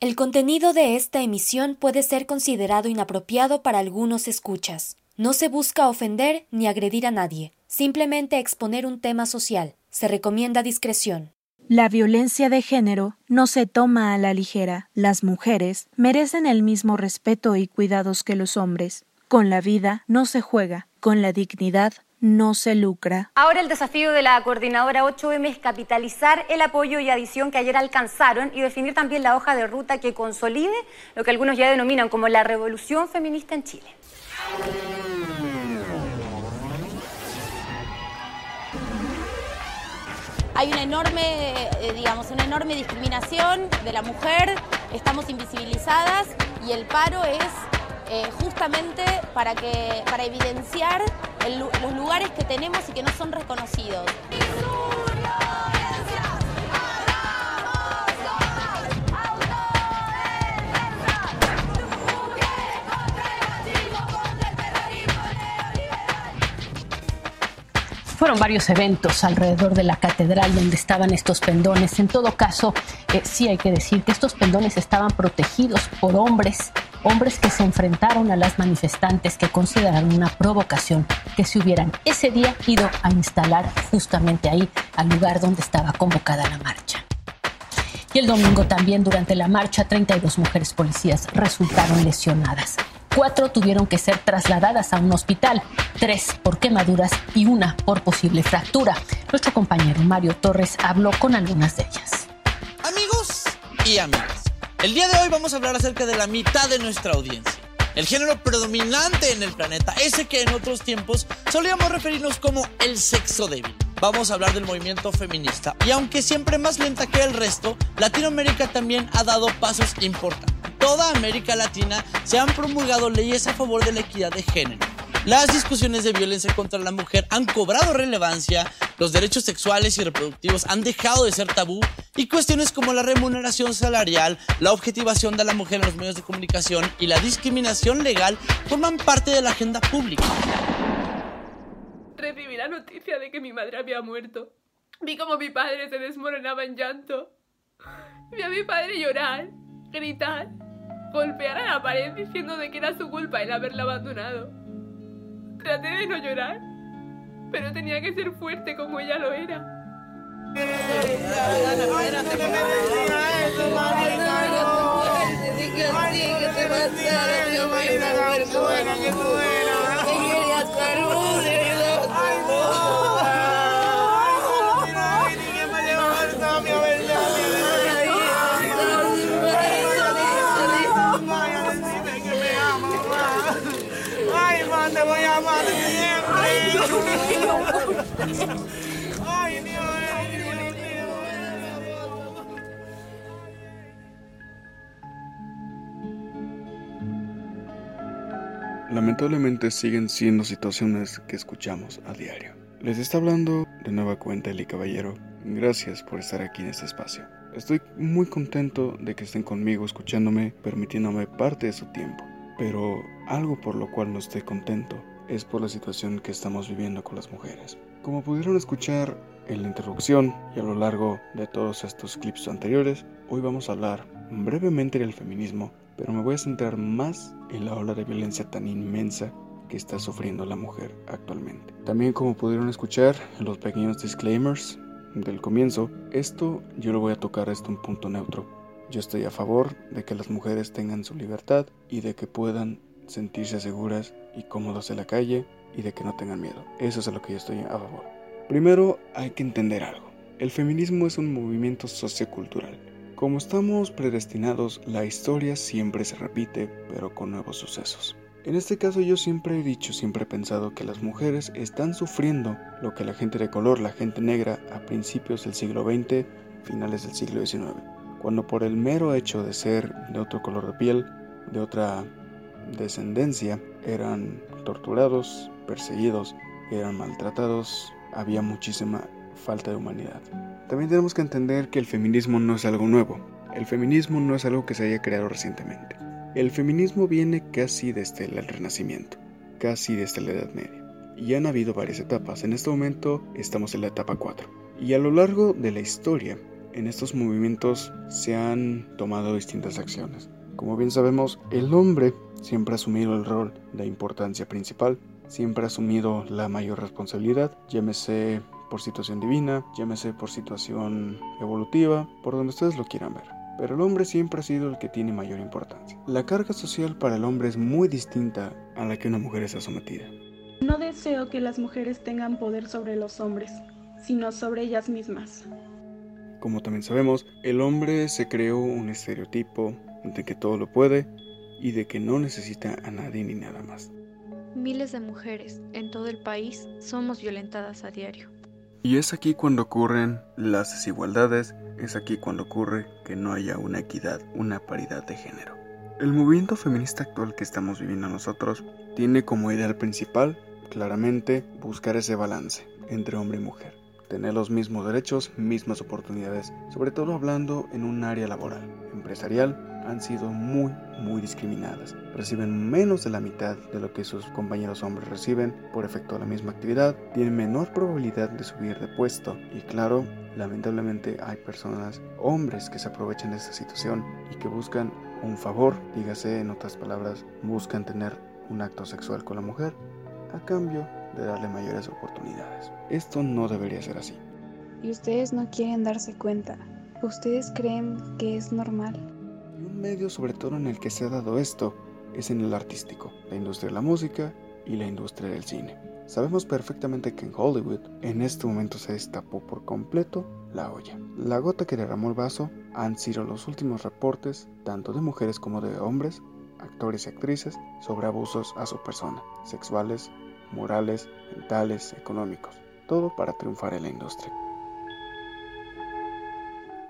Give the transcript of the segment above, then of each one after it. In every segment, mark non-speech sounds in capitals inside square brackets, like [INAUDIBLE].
El contenido de esta emisión puede ser considerado inapropiado para algunos escuchas. No se busca ofender ni agredir a nadie, simplemente exponer un tema social. Se recomienda discreción. La violencia de género no se toma a la ligera. Las mujeres merecen el mismo respeto y cuidados que los hombres. Con la vida no se juega, con la dignidad no se lucra. Ahora el desafío de la coordinadora 8M es capitalizar el apoyo y adición que ayer alcanzaron y definir también la hoja de ruta que consolide lo que algunos ya denominan como la revolución feminista en Chile. Hay una enorme, eh, digamos, una enorme discriminación de la mujer, estamos invisibilizadas y el paro es eh, justamente para, que, para evidenciar los lugares que tenemos y que no son reconocidos. Fueron varios eventos alrededor de la catedral donde estaban estos pendones. En todo caso, eh, sí hay que decir que estos pendones estaban protegidos por hombres, hombres que se enfrentaron a las manifestantes que consideraron una provocación que se hubieran ese día ido a instalar justamente ahí, al lugar donde estaba convocada la marcha. Y el domingo también durante la marcha 32 mujeres policías resultaron lesionadas. Cuatro tuvieron que ser trasladadas a un hospital, tres por quemaduras y una por posible fractura. Nuestro compañero Mario Torres habló con algunas de ellas. Amigos y amigas, el día de hoy vamos a hablar acerca de la mitad de nuestra audiencia. El género predominante en el planeta, ese que en otros tiempos solíamos referirnos como el sexo débil. Vamos a hablar del movimiento feminista. Y aunque siempre más lenta que el resto, Latinoamérica también ha dado pasos importantes toda América Latina se han promulgado leyes a favor de la equidad de género. Las discusiones de violencia contra la mujer han cobrado relevancia, los derechos sexuales y reproductivos han dejado de ser tabú y cuestiones como la remuneración salarial, la objetivación de la mujer en los medios de comunicación y la discriminación legal forman parte de la agenda pública. Recibí la noticia de que mi madre había muerto. Vi como mi padre se desmoronaba en llanto. Vi a mi padre llorar, gritar golpear a la pared diciendo de que era su culpa el haberla abandonado. Traté de no llorar, pero tenía que ser fuerte como ella lo era. Lamentablemente siguen siendo situaciones que escuchamos a diario. Les está hablando de nueva cuenta Eli Caballero. Gracias por estar aquí en este espacio. Estoy muy contento de que estén conmigo escuchándome, permitiéndome parte de su tiempo. Pero algo por lo cual no estoy contento es por la situación que estamos viviendo con las mujeres. Como pudieron escuchar en la introducción y a lo largo de todos estos clips anteriores, hoy vamos a hablar brevemente del feminismo, pero me voy a centrar más en la ola de violencia tan inmensa que está sufriendo la mujer actualmente. También como pudieron escuchar en los pequeños disclaimers del comienzo, esto yo lo voy a tocar esto un punto neutro. Yo estoy a favor de que las mujeres tengan su libertad y de que puedan sentirse seguras y cómodas en la calle y de que no tengan miedo. Eso es a lo que yo estoy a favor. Primero hay que entender algo. El feminismo es un movimiento sociocultural. Como estamos predestinados, la historia siempre se repite, pero con nuevos sucesos. En este caso yo siempre he dicho, siempre he pensado que las mujeres están sufriendo lo que la gente de color, la gente negra, a principios del siglo XX, finales del siglo XIX, cuando por el mero hecho de ser de otro color de piel, de otra descendencia, eran torturados, perseguidos, eran maltratados, había muchísima falta de humanidad. También tenemos que entender que el feminismo no es algo nuevo. El feminismo no es algo que se haya creado recientemente. El feminismo viene casi desde el Renacimiento, casi desde la Edad Media. Y han habido varias etapas. En este momento estamos en la etapa 4. Y a lo largo de la historia, en estos movimientos se han tomado distintas acciones. Como bien sabemos, el hombre siempre ha asumido el rol de importancia principal, siempre ha asumido la mayor responsabilidad, llámese por situación divina, llámese por situación evolutiva, por donde ustedes lo quieran ver. Pero el hombre siempre ha sido el que tiene mayor importancia. La carga social para el hombre es muy distinta a la que una mujer está sometida. No deseo que las mujeres tengan poder sobre los hombres, sino sobre ellas mismas. Como también sabemos, el hombre se creó un estereotipo de que todo lo puede y de que no necesita a nadie ni nada más. Miles de mujeres en todo el país somos violentadas a diario. Y es aquí cuando ocurren las desigualdades, es aquí cuando ocurre que no haya una equidad, una paridad de género. El movimiento feminista actual que estamos viviendo nosotros tiene como ideal principal, claramente, buscar ese balance entre hombre y mujer. Tener los mismos derechos, mismas oportunidades, sobre todo hablando en un área laboral, empresarial han sido muy, muy discriminadas. Reciben menos de la mitad de lo que sus compañeros hombres reciben por efecto de la misma actividad, tienen menor probabilidad de subir de puesto. Y claro, lamentablemente hay personas, hombres que se aprovechan de esta situación y que buscan un favor, dígase en otras palabras, buscan tener un acto sexual con la mujer. A cambio de darle mayores oportunidades. Esto no debería ser así. Y ustedes no quieren darse cuenta. Ustedes creen que es normal medio sobre todo en el que se ha dado esto es en el artístico, la industria de la música y la industria del cine. Sabemos perfectamente que en Hollywood en este momento se destapó por completo la olla. La gota que derramó el vaso han sido los últimos reportes, tanto de mujeres como de hombres, actores y actrices, sobre abusos a su persona, sexuales, morales, mentales, económicos, todo para triunfar en la industria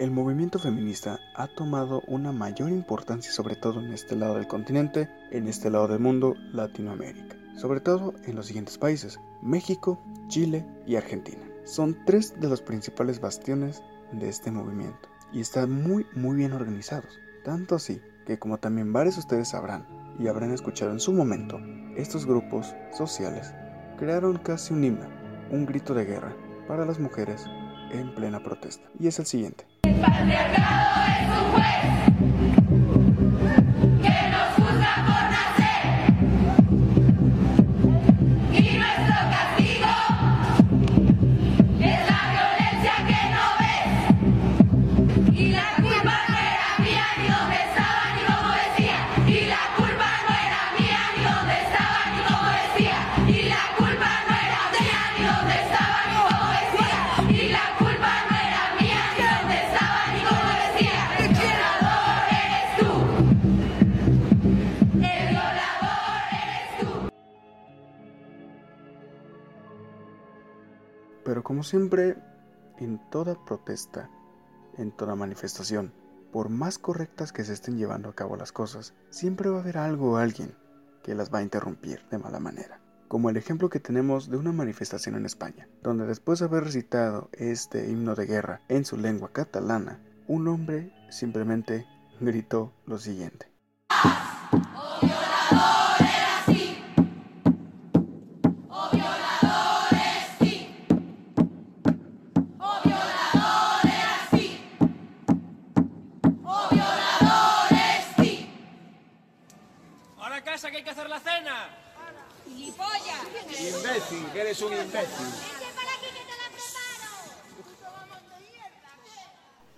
el movimiento feminista ha tomado una mayor importancia sobre todo en este lado del continente, en este lado del mundo, Latinoamérica. Sobre todo en los siguientes países, México, Chile y Argentina. Son tres de los principales bastiones de este movimiento y están muy muy bien organizados. Tanto así que como también varios de ustedes sabrán y habrán escuchado en su momento, estos grupos sociales crearon casi un himno, un grito de guerra para las mujeres en plena protesta. Y es el siguiente. El patriarcado es un juez. Como siempre, en toda protesta, en toda manifestación, por más correctas que se estén llevando a cabo las cosas, siempre va a haber algo o alguien que las va a interrumpir de mala manera. Como el ejemplo que tenemos de una manifestación en España, donde después de haber recitado este himno de guerra en su lengua catalana, un hombre simplemente gritó lo siguiente.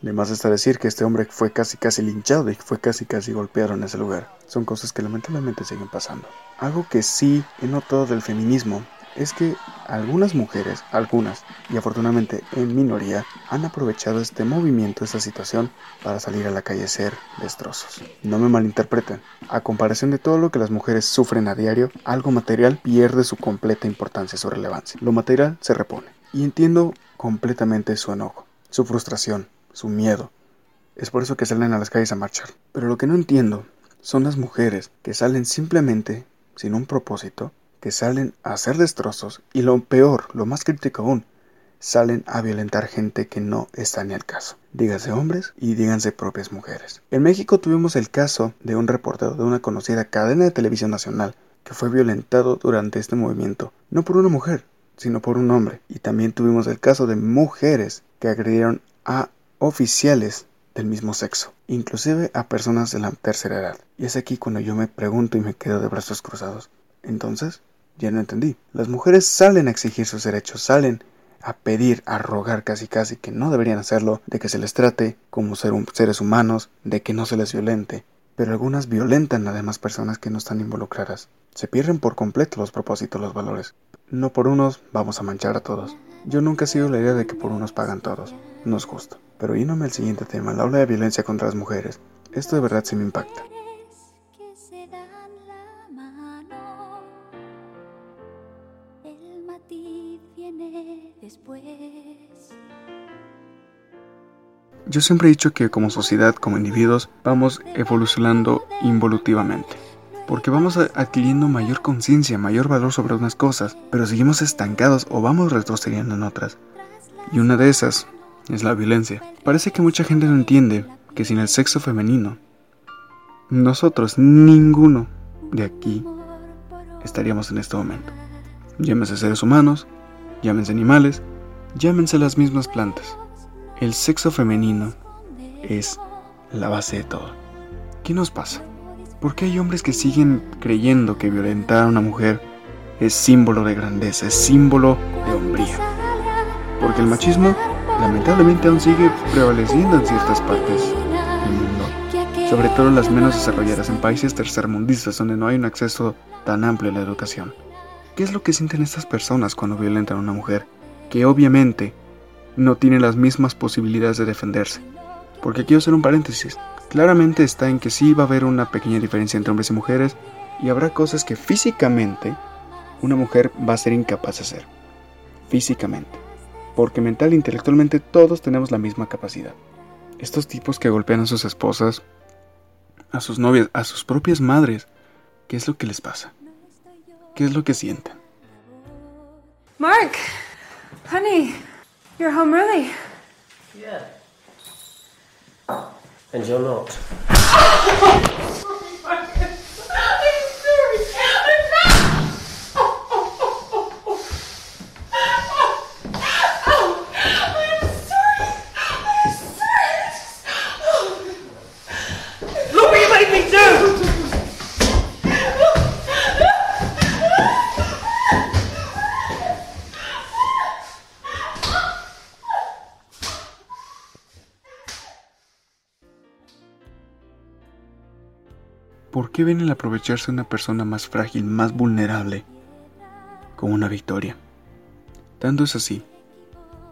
De más está decir que este hombre fue casi casi linchado y fue casi casi golpeado en ese lugar. Son cosas que lamentablemente siguen pasando. Algo que sí he notado del feminismo es que algunas mujeres, algunas, y afortunadamente en minoría, han aprovechado este movimiento, esta situación, para salir a la calle ser destrozos. No me malinterpreten, a comparación de todo lo que las mujeres sufren a diario, algo material pierde su completa importancia, su relevancia. Lo material se repone. Y entiendo completamente su enojo, su frustración, su miedo. Es por eso que salen a las calles a marchar. Pero lo que no entiendo son las mujeres que salen simplemente, sin un propósito, que salen a hacer destrozos y lo peor, lo más crítico aún, salen a violentar gente que no está en el caso. Dígase hombres y díganse propias mujeres. En México tuvimos el caso de un reportero de una conocida cadena de televisión nacional que fue violentado durante este movimiento, no por una mujer, sino por un hombre. Y también tuvimos el caso de mujeres que agredieron a oficiales del mismo sexo, inclusive a personas de la tercera edad. Y es aquí cuando yo me pregunto y me quedo de brazos cruzados. Entonces, ya no entendí. Las mujeres salen a exigir sus derechos, salen a pedir, a rogar casi casi que no deberían hacerlo, de que se les trate como seres humanos, de que no se les violente. Pero algunas violentan a demás personas que no están involucradas. Se pierden por completo los propósitos, los valores. No por unos vamos a manchar a todos. Yo nunca he sido la idea de que por unos pagan todos. No es justo. Pero yéndome al siguiente tema, la ola de violencia contra las mujeres. Esto de verdad sí me impacta. Yo siempre he dicho que como sociedad, como individuos, vamos evolucionando involutivamente. Porque vamos adquiriendo mayor conciencia, mayor valor sobre unas cosas, pero seguimos estancados o vamos retrocediendo en otras. Y una de esas es la violencia. Parece que mucha gente no entiende que sin el sexo femenino, nosotros, ninguno de aquí, estaríamos en este momento. Llámense seres humanos, llámense animales, llámense las mismas plantas. El sexo femenino es la base de todo. ¿Qué nos pasa? ¿Por qué hay hombres que siguen creyendo que violentar a una mujer es símbolo de grandeza, es símbolo de hombría? Porque el machismo lamentablemente aún sigue prevaleciendo en ciertas partes del mundo, sobre todo las menos desarrolladas, en países tercermundistas donde no hay un acceso tan amplio a la educación. ¿Qué es lo que sienten estas personas cuando violentan a una mujer? Que obviamente no tiene las mismas posibilidades de defenderse. Porque quiero hacer un paréntesis. Claramente está en que sí va a haber una pequeña diferencia entre hombres y mujeres y habrá cosas que físicamente una mujer va a ser incapaz de hacer. Físicamente porque mental e intelectualmente todos tenemos la misma capacidad. Estos tipos que golpean a sus esposas, a sus novias, a sus propias madres, ¿qué es lo que les pasa? ¿Qué es lo que sienten? Mark, honey, you're home early. Yeah. And you're not. [LAUGHS] ¿Por qué ven el aprovecharse una persona más frágil, más vulnerable, como una victoria? Tanto es así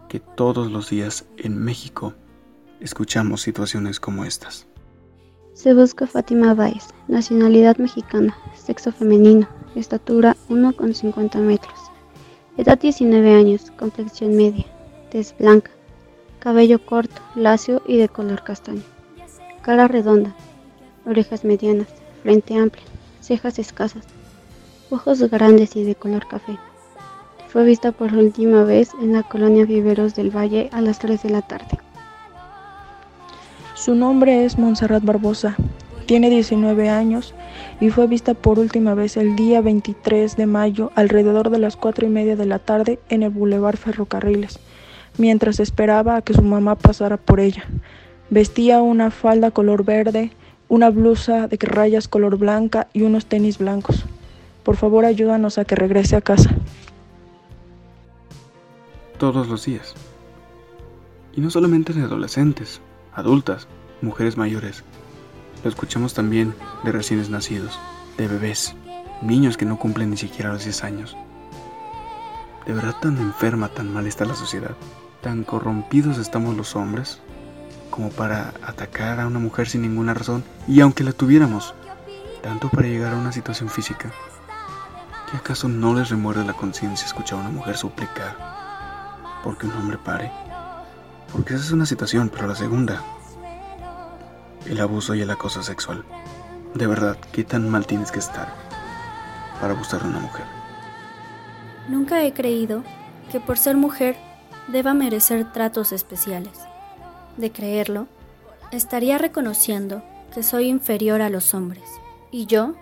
que todos los días en México escuchamos situaciones como estas. Se busca Fátima Báez, nacionalidad mexicana, sexo femenino, estatura 1,50 metros, edad 19 años, complexión media, tez blanca, cabello corto, lacio y de color castaño, cara redonda, orejas medianas, frente amplia, cejas escasas, ojos grandes y de color café. Fue vista por última vez en la colonia Viveros del Valle a las 3 de la tarde. Su nombre es Montserrat Barbosa, tiene 19 años y fue vista por última vez el día 23 de mayo alrededor de las 4 y media de la tarde en el Boulevard Ferrocarriles, mientras esperaba a que su mamá pasara por ella. Vestía una falda color verde, una blusa de rayas color blanca y unos tenis blancos. Por favor, ayúdanos a que regrese a casa. Todos los días. Y no solamente de adolescentes, adultas, mujeres mayores. Lo escuchamos también de recién nacidos, de bebés, niños que no cumplen ni siquiera los 10 años. ¿De verdad tan enferma, tan mal está la sociedad? ¿Tan corrompidos estamos los hombres? Como para atacar a una mujer sin ninguna razón, y aunque la tuviéramos, tanto para llegar a una situación física. ¿Qué acaso no les remuerde la conciencia escuchar a una mujer suplicar porque un hombre pare? Porque esa es una situación, pero la segunda, el abuso y el acoso sexual. De verdad, ¿qué tan mal tienes que estar para abusar de una mujer? Nunca he creído que por ser mujer deba merecer tratos especiales de creerlo, estaría reconociendo que soy inferior a los hombres, y yo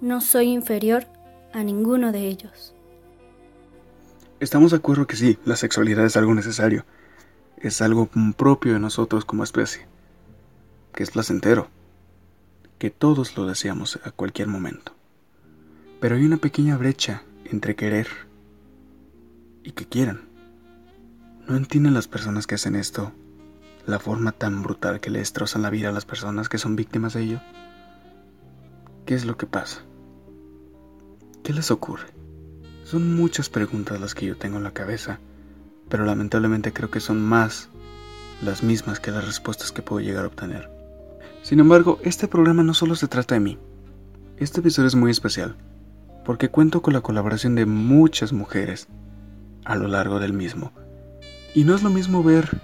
no soy inferior a ninguno de ellos. Estamos de acuerdo que sí, la sexualidad es algo necesario. es algo propio de nosotros como especie, que es placentero, que todos lo deseamos a cualquier momento. Pero hay una pequeña brecha entre querer y que quieran. ¿No entienden las personas que hacen esto la forma tan brutal que le destrozan la vida a las personas que son víctimas de ello? ¿Qué es lo que pasa? ¿Qué les ocurre? Son muchas preguntas las que yo tengo en la cabeza, pero lamentablemente creo que son más las mismas que las respuestas que puedo llegar a obtener. Sin embargo, este programa no solo se trata de mí. Este episodio es muy especial porque cuento con la colaboración de muchas mujeres a lo largo del mismo. Y no es lo mismo ver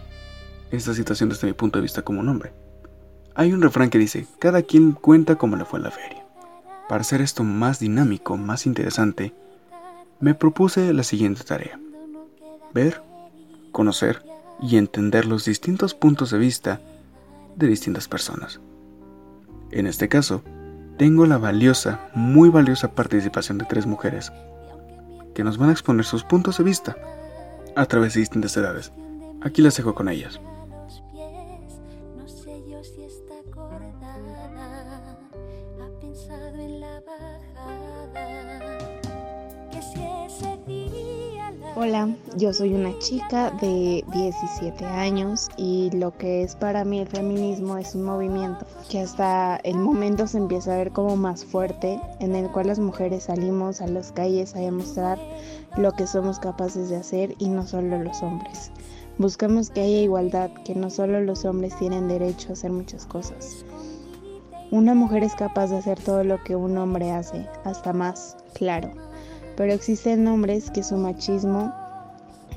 esta situación desde mi punto de vista como un hombre. Hay un refrán que dice, cada quien cuenta como le fue la feria. Para hacer esto más dinámico, más interesante, me propuse la siguiente tarea. Ver, conocer y entender los distintos puntos de vista de distintas personas. En este caso, tengo la valiosa, muy valiosa participación de tres mujeres que nos van a exponer sus puntos de vista a través de distintas edades. Aquí las dejo con ellas. Hola, yo soy una chica de 17 años y lo que es para mí el feminismo es un movimiento que hasta el momento se empieza a ver como más fuerte, en el cual las mujeres salimos a las calles a demostrar lo que somos capaces de hacer y no solo los hombres. Buscamos que haya igualdad, que no solo los hombres tienen derecho a hacer muchas cosas. Una mujer es capaz de hacer todo lo que un hombre hace, hasta más, claro pero existen hombres que su machismo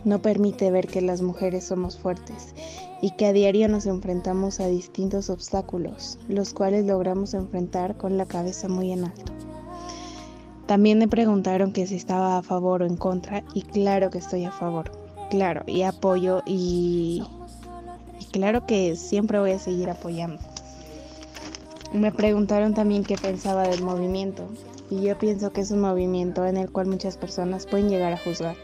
no permite ver que las mujeres somos fuertes y que a diario nos enfrentamos a distintos obstáculos, los cuales logramos enfrentar con la cabeza muy en alto. También me preguntaron que si estaba a favor o en contra y claro que estoy a favor, claro, y apoyo y, y claro que siempre voy a seguir apoyando. Me preguntaron también qué pensaba del movimiento y yo pienso que es un movimiento en el cual muchas personas pueden llegar a juzgar.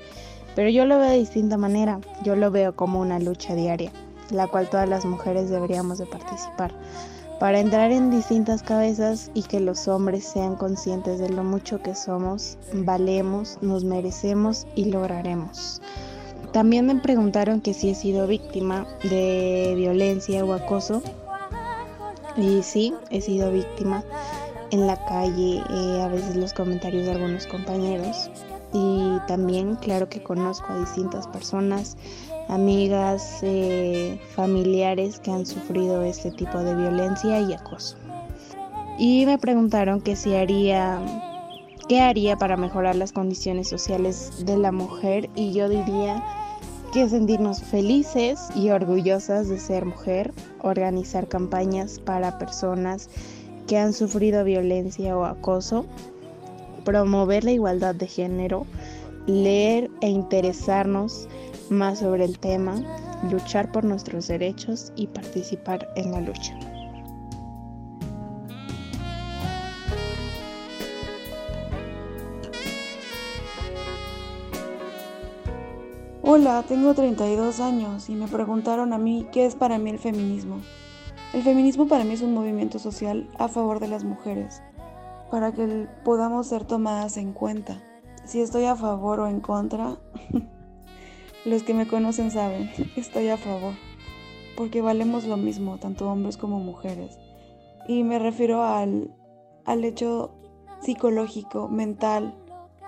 Pero yo lo veo de distinta manera, yo lo veo como una lucha diaria, la cual todas las mujeres deberíamos de participar, para entrar en distintas cabezas y que los hombres sean conscientes de lo mucho que somos, valemos, nos merecemos y lograremos. También me preguntaron que si he sido víctima de violencia o acoso. Y sí, he sido víctima en la calle, eh, a veces los comentarios de algunos compañeros. Y también, claro que conozco a distintas personas, amigas, eh, familiares que han sufrido este tipo de violencia y acoso. Y me preguntaron que si haría, qué haría para mejorar las condiciones sociales de la mujer y yo diría que sentirnos felices y orgullosas de ser mujer, organizar campañas para personas que han sufrido violencia o acoso, promover la igualdad de género, leer e interesarnos más sobre el tema, luchar por nuestros derechos y participar en la lucha. Hola, tengo 32 años y me preguntaron a mí qué es para mí el feminismo. El feminismo para mí es un movimiento social a favor de las mujeres, para que podamos ser tomadas en cuenta. Si estoy a favor o en contra, [LAUGHS] los que me conocen saben, [LAUGHS] estoy a favor, porque valemos lo mismo, tanto hombres como mujeres. Y me refiero al, al hecho psicológico, mental.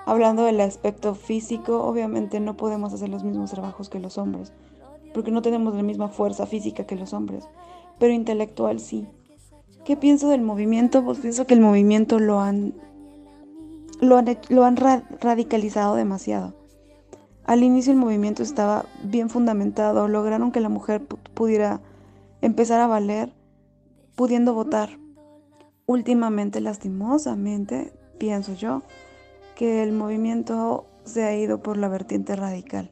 Hablando del aspecto físico, obviamente no podemos hacer los mismos trabajos que los hombres, porque no tenemos la misma fuerza física que los hombres pero intelectual sí. ¿Qué pienso del movimiento? Pues pienso que el movimiento lo han, lo han, radicalizado demasiado. Al inicio el movimiento estaba bien fundamentado, lograron que la mujer pudiera empezar a valer pudiendo votar. Últimamente, lastimosamente, pienso yo, que el movimiento se ha ido por la vertiente radical.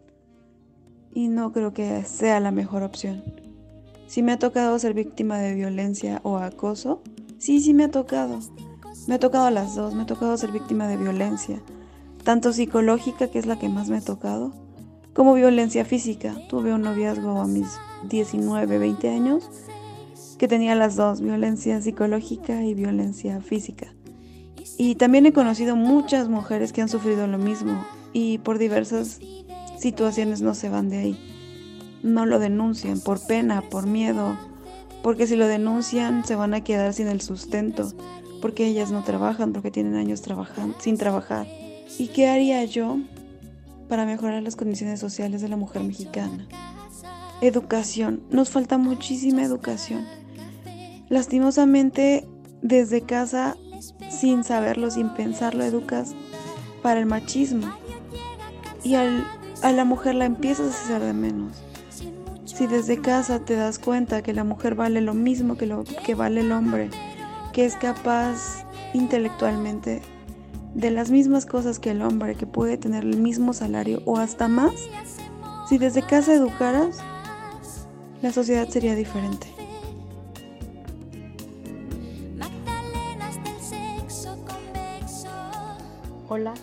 Y no creo que sea la mejor opción. Si me ha tocado ser víctima de violencia o acoso, sí, sí me ha tocado. Me ha tocado las dos, me ha tocado ser víctima de violencia, tanto psicológica, que es la que más me ha tocado, como violencia física. Tuve un noviazgo a mis 19, 20 años, que tenía las dos, violencia psicológica y violencia física. Y también he conocido muchas mujeres que han sufrido lo mismo y por diversas situaciones no se van de ahí. No lo denuncian por pena, por miedo, porque si lo denuncian se van a quedar sin el sustento, porque ellas no trabajan, porque tienen años trabajando, sin trabajar. ¿Y qué haría yo para mejorar las condiciones sociales de la mujer mexicana? Educación. Nos falta muchísima educación. Lastimosamente, desde casa, sin saberlo, sin pensarlo, educas para el machismo. Y al, a la mujer la empiezas a hacer de menos. Si desde casa te das cuenta que la mujer vale lo mismo que lo que vale el hombre, que es capaz intelectualmente de las mismas cosas que el hombre, que puede tener el mismo salario o hasta más, si desde casa educaras, la sociedad sería diferente. Hola,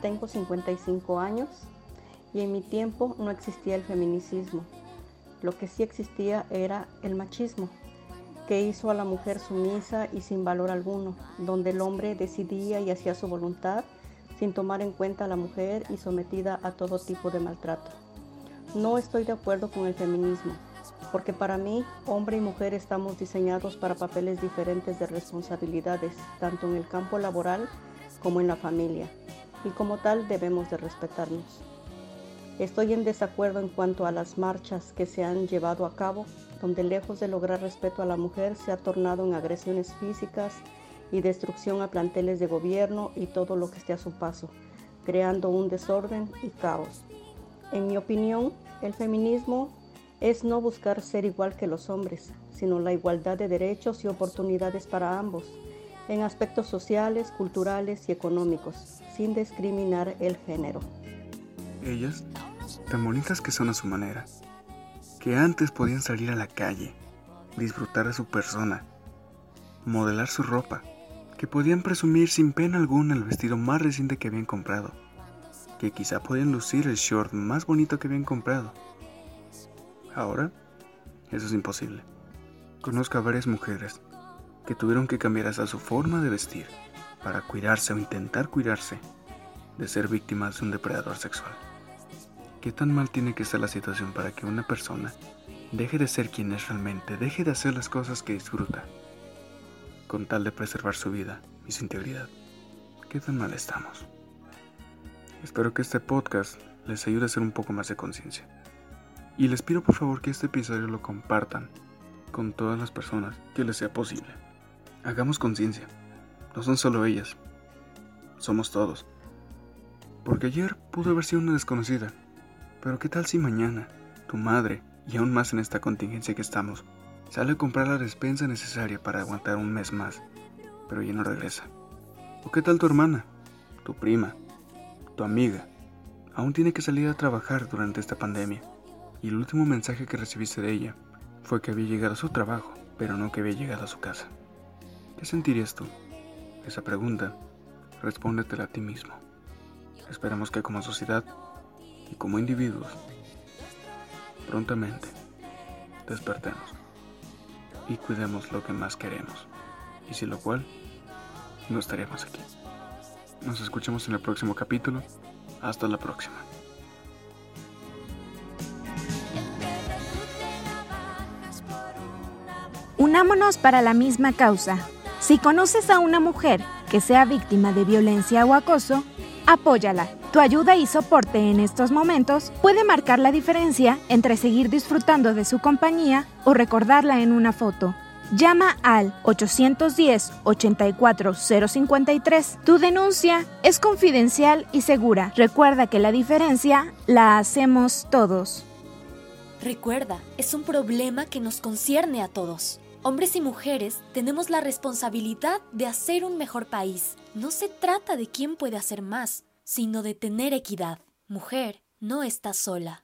tengo 55 años y en mi tiempo no existía el feminicidio. Lo que sí existía era el machismo, que hizo a la mujer sumisa y sin valor alguno, donde el hombre decidía y hacía su voluntad sin tomar en cuenta a la mujer y sometida a todo tipo de maltrato. No estoy de acuerdo con el feminismo, porque para mí hombre y mujer estamos diseñados para papeles diferentes de responsabilidades, tanto en el campo laboral como en la familia, y como tal debemos de respetarnos. Estoy en desacuerdo en cuanto a las marchas que se han llevado a cabo, donde lejos de lograr respeto a la mujer se ha tornado en agresiones físicas y destrucción a planteles de gobierno y todo lo que esté a su paso, creando un desorden y caos. En mi opinión, el feminismo es no buscar ser igual que los hombres, sino la igualdad de derechos y oportunidades para ambos, en aspectos sociales, culturales y económicos, sin discriminar el género. Ellas, tan bonitas que son a su manera, que antes podían salir a la calle, disfrutar de su persona, modelar su ropa, que podían presumir sin pena alguna el vestido más reciente que habían comprado, que quizá podían lucir el short más bonito que habían comprado. Ahora, eso es imposible. Conozco a varias mujeres que tuvieron que cambiar hasta su forma de vestir para cuidarse o intentar cuidarse de ser víctimas de un depredador sexual. ¿Qué tan mal tiene que estar la situación para que una persona deje de ser quien es realmente, deje de hacer las cosas que disfruta, con tal de preservar su vida y su integridad? ¿Qué tan mal estamos? Espero que este podcast les ayude a hacer un poco más de conciencia. Y les pido por favor que este episodio lo compartan con todas las personas que les sea posible. Hagamos conciencia. No son solo ellas. Somos todos. Porque ayer pudo haber sido una desconocida pero ¿qué tal si mañana tu madre, y aún más en esta contingencia que estamos, sale a comprar la despensa necesaria para aguantar un mes más, pero ya no regresa? ¿O qué tal tu hermana, tu prima, tu amiga? Aún tiene que salir a trabajar durante esta pandemia, y el último mensaje que recibiste de ella fue que había llegado a su trabajo, pero no que había llegado a su casa. ¿Qué sentirías tú? Esa pregunta, respóndetela a ti mismo. Esperamos que como sociedad y como individuos, prontamente despertemos y cuidemos lo que más queremos, y sin lo cual no estaríamos aquí. Nos escuchamos en el próximo capítulo. Hasta la próxima. Unámonos para la misma causa. Si conoces a una mujer que sea víctima de violencia o acoso, apóyala. Tu ayuda y soporte en estos momentos puede marcar la diferencia entre seguir disfrutando de su compañía o recordarla en una foto. Llama al 810-84-053. Tu denuncia es confidencial y segura. Recuerda que la diferencia la hacemos todos. Recuerda, es un problema que nos concierne a todos. Hombres y mujeres tenemos la responsabilidad de hacer un mejor país. No se trata de quién puede hacer más, sino de tener equidad. Mujer, no estás sola.